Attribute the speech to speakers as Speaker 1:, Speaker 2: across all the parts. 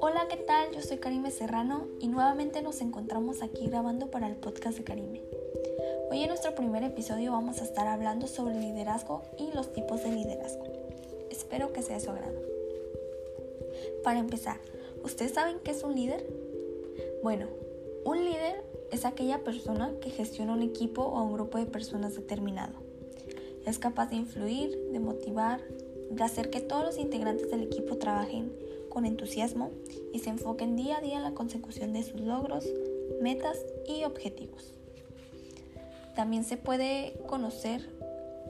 Speaker 1: Hola, ¿qué tal? Yo soy Karime Serrano y nuevamente nos encontramos aquí grabando para el podcast de Karime. Hoy en nuestro primer episodio vamos a estar hablando sobre liderazgo y los tipos de liderazgo. Espero que sea de su agrado. Para empezar, ¿ustedes saben qué es un líder? Bueno, un líder es aquella persona que gestiona un equipo o un grupo de personas determinado. Es capaz de influir, de motivar, de hacer que todos los integrantes del equipo trabajen con entusiasmo y se enfoquen día a día en la consecución de sus logros, metas y objetivos. También se puede conocer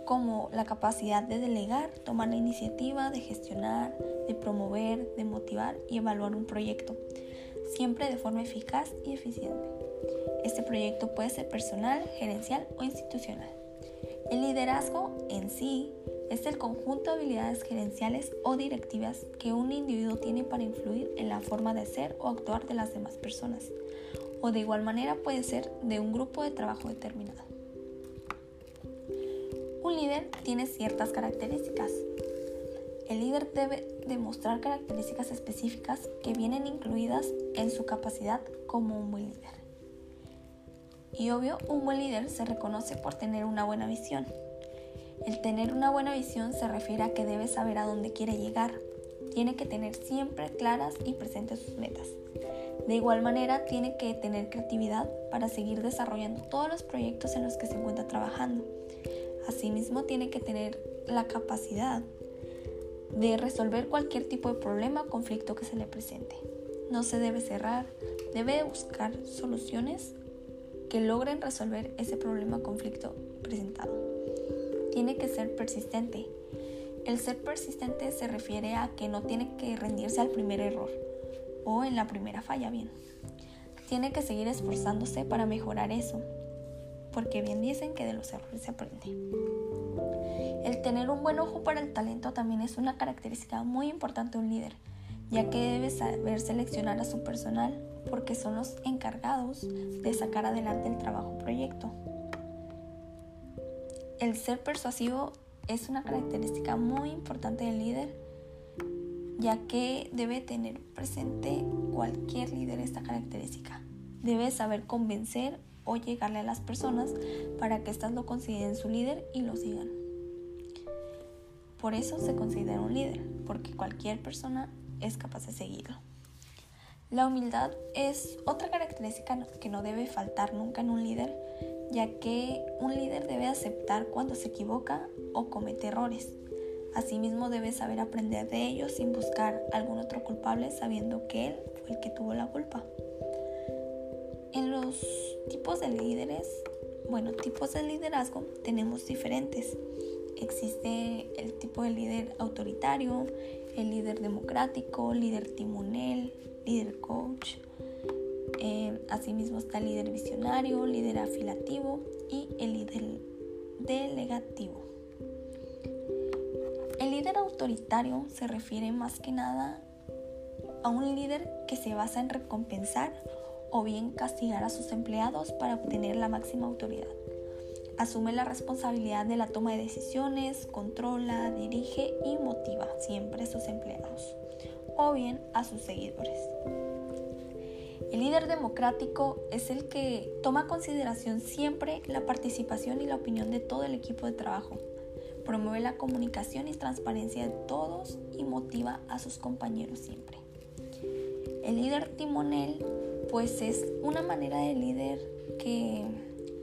Speaker 1: como la capacidad de delegar, tomar la iniciativa, de gestionar, de promover, de motivar y evaluar un proyecto, siempre de forma eficaz y eficiente. Este proyecto puede ser personal, gerencial o institucional. El liderazgo en sí es el conjunto de habilidades gerenciales o directivas que un individuo tiene para influir en la forma de ser o actuar de las demás personas, o de igual manera puede ser de un grupo de trabajo determinado. Un líder tiene ciertas características. El líder debe demostrar características específicas que vienen incluidas en su capacidad como un buen líder. Y obvio, un buen líder se reconoce por tener una buena visión. El tener una buena visión se refiere a que debe saber a dónde quiere llegar. Tiene que tener siempre claras y presentes sus metas. De igual manera, tiene que tener creatividad para seguir desarrollando todos los proyectos en los que se encuentra trabajando. Asimismo, tiene que tener la capacidad de resolver cualquier tipo de problema o conflicto que se le presente. No se debe cerrar, debe buscar soluciones logren resolver ese problema o conflicto presentado. Tiene que ser persistente. El ser persistente se refiere a que no tiene que rendirse al primer error o en la primera falla bien. Tiene que seguir esforzándose para mejorar eso, porque bien dicen que de los errores se aprende. El tener un buen ojo para el talento también es una característica muy importante de un líder, ya que debe saber seleccionar a su personal porque son los encargados de sacar adelante el trabajo proyecto. El ser persuasivo es una característica muy importante del líder, ya que debe tener presente cualquier líder esta característica. Debe saber convencer o llegarle a las personas para que éstas lo consideren su líder y lo sigan. Por eso se considera un líder, porque cualquier persona es capaz de seguirlo. La humildad es otra característica que no debe faltar nunca en un líder, ya que un líder debe aceptar cuando se equivoca o comete errores. Asimismo debe saber aprender de ellos sin buscar algún otro culpable sabiendo que él fue el que tuvo la culpa. En los tipos de líderes, bueno, tipos de liderazgo tenemos diferentes. Existe el tipo de líder autoritario, el líder democrático, líder timonel, líder coach. Eh, asimismo está el líder visionario, líder afilativo y el líder delegativo. El líder autoritario se refiere más que nada a un líder que se basa en recompensar o bien castigar a sus empleados para obtener la máxima autoridad. Asume la responsabilidad de la toma de decisiones, controla, dirige y motiva siempre a sus empleados o bien a sus seguidores. El líder democrático es el que toma consideración siempre la participación y la opinión de todo el equipo de trabajo. Promueve la comunicación y transparencia de todos y motiva a sus compañeros siempre. El líder timonel pues es una manera de líder que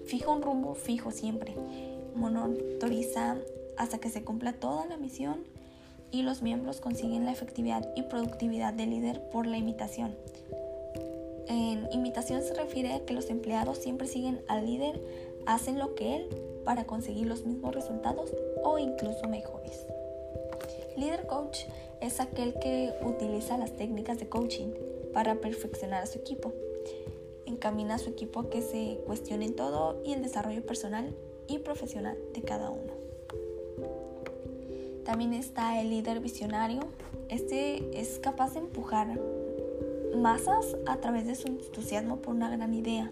Speaker 1: fija un rumbo fijo siempre, monitoriza hasta que se cumpla toda la misión y los miembros consiguen la efectividad y productividad del líder por la imitación. En imitación se refiere a que los empleados siempre siguen al líder, hacen lo que él para conseguir los mismos resultados o incluso mejores. Líder coach es aquel que utiliza las técnicas de coaching para perfeccionar a su equipo. Encamina a su equipo a que se cuestionen todo y el desarrollo personal y profesional de cada uno. También está el líder visionario. Este es capaz de empujar masas a través de su entusiasmo por una gran idea.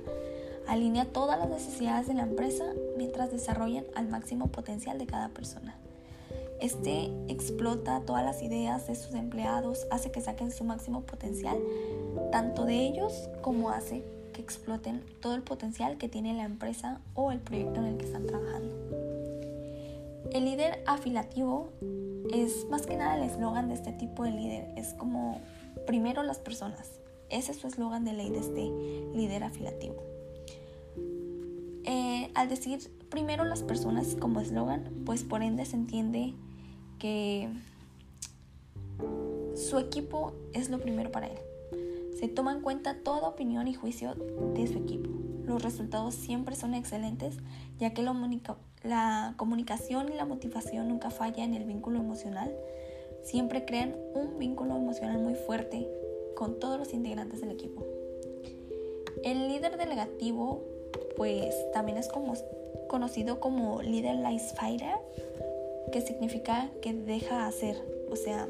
Speaker 1: Alinea todas las necesidades de la empresa mientras desarrollan al máximo potencial de cada persona. Este explota todas las ideas de sus empleados, hace que saquen su máximo potencial, tanto de ellos como hace que exploten todo el potencial que tiene la empresa o el proyecto en el que están trabajando. El líder afilativo es más que nada el eslogan de este tipo de líder, es como primero las personas. Ese es su eslogan de ley de este líder afilativo. Eh, al decir primero las personas como eslogan, pues por ende se entiende que su equipo es lo primero para él. Se toma en cuenta toda opinión y juicio de su equipo. Los resultados siempre son excelentes, ya que la comunicación y la motivación nunca falla en el vínculo emocional. Siempre crean un vínculo emocional muy fuerte con todos los integrantes del equipo. El líder delegativo, pues también es conocido como líder life fighter que significa que deja hacer. O sea,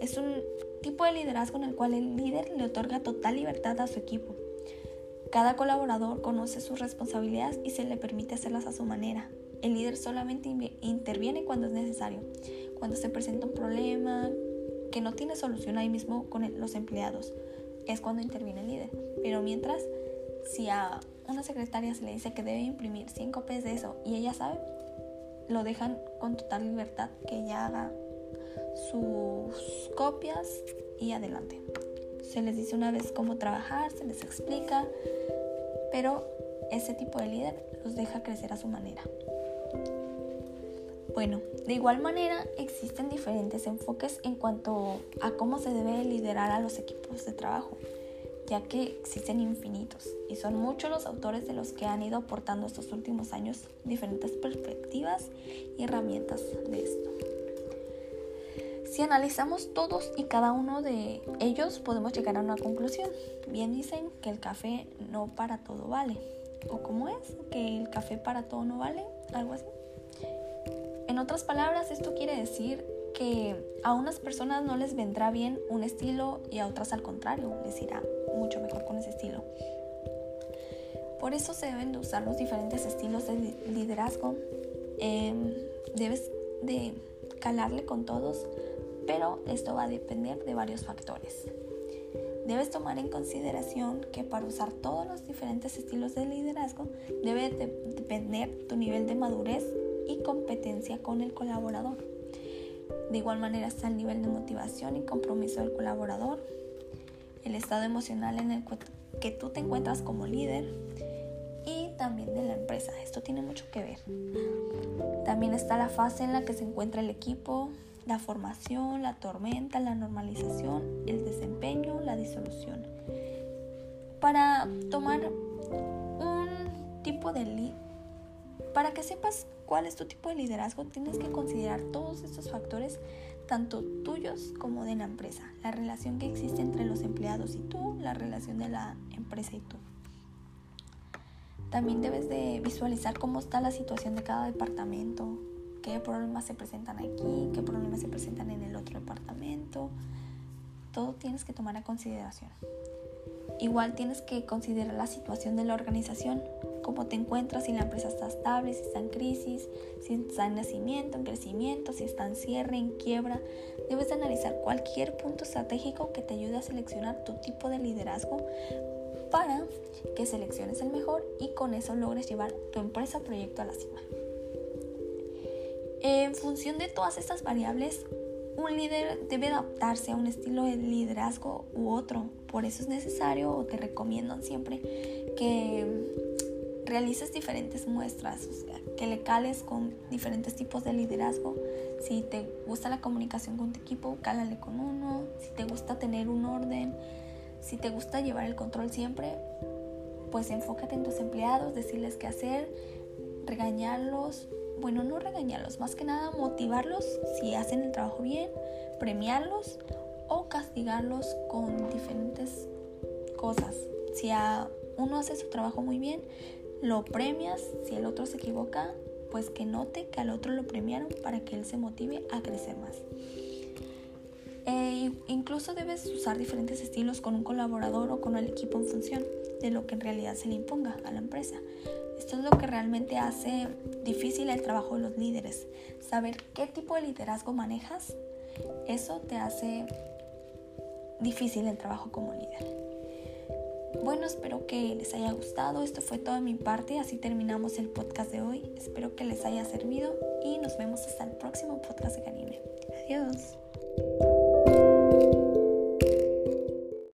Speaker 1: es un tipo de liderazgo en el cual el líder le otorga total libertad a su equipo. Cada colaborador conoce sus responsabilidades y se le permite hacerlas a su manera. El líder solamente interviene cuando es necesario, cuando se presenta un problema que no tiene solución ahí mismo con los empleados. Es cuando interviene el líder. Pero mientras, si a una secretaria se le dice que debe imprimir 100 copias de eso y ella sabe, lo dejan con total libertad que ella haga sus copias y adelante. Se les dice una vez cómo trabajar, se les explica, pero ese tipo de líder los deja crecer a su manera. Bueno, de igual manera existen diferentes enfoques en cuanto a cómo se debe liderar a los equipos de trabajo ya que existen infinitos y son muchos los autores de los que han ido aportando estos últimos años diferentes perspectivas y herramientas de esto. Si analizamos todos y cada uno de ellos podemos llegar a una conclusión. Bien dicen que el café no para todo vale. ¿O cómo es? Que el café para todo no vale, algo así. En otras palabras, esto quiere decir que a unas personas no les vendrá bien un estilo y a otras al contrario, les irá mucho mejor con ese estilo. Por eso se deben de usar los diferentes estilos de liderazgo. Em, debes de calarle con todos, pero esto va a depender de varios factores. Debes tomar en consideración que para usar todos los diferentes estilos de liderazgo debe de depender tu nivel de madurez y competencia con el colaborador. De igual manera está el nivel de motivación y compromiso del colaborador, el estado emocional en el que tú te encuentras como líder y también de la empresa. Esto tiene mucho que ver. También está la fase en la que se encuentra el equipo, la formación, la tormenta, la normalización, el desempeño, la disolución. Para tomar un tipo de para que sepas cuál es tu tipo de liderazgo, tienes que considerar todos estos factores tanto tuyos como de la empresa, la relación que existe entre los empleados y tú, la relación de la empresa y tú. También debes de visualizar cómo está la situación de cada departamento, qué problemas se presentan aquí, qué problemas se presentan en el otro departamento. Todo tienes que tomar a consideración. Igual tienes que considerar la situación de la organización, cómo te encuentras, si la empresa está estable, si está en crisis, si está en nacimiento, en crecimiento, si está en cierre, en quiebra. Debes de analizar cualquier punto estratégico que te ayude a seleccionar tu tipo de liderazgo para que selecciones el mejor y con eso logres llevar tu empresa proyecto a la cima. En función de todas estas variables, un líder debe adaptarse a un estilo de liderazgo u otro. Por eso es necesario o te recomiendan siempre que realices diferentes muestras, o sea, que le cales con diferentes tipos de liderazgo. Si te gusta la comunicación con tu equipo, cálale con uno. Si te gusta tener un orden, si te gusta llevar el control siempre, pues enfócate en tus empleados, decirles qué hacer, regañarlos, bueno, no regañarlos, más que nada motivarlos si hacen el trabajo bien, premiarlos o castigarlos con diferentes cosas. Si a uno hace su trabajo muy bien, lo premias, si el otro se equivoca, pues que note que al otro lo premiaron para que él se motive a crecer más. E incluso debes usar diferentes estilos con un colaborador o con el equipo en función de lo que en realidad se le imponga a la empresa. Esto es lo que realmente hace difícil el trabajo de los líderes. Saber qué tipo de liderazgo manejas, eso te hace difícil el trabajo como líder. Bueno, espero que les haya gustado. Esto fue todo de mi parte. Así terminamos el podcast de hoy. Espero que les haya servido y nos vemos hasta el próximo podcast de Karime. Adiós.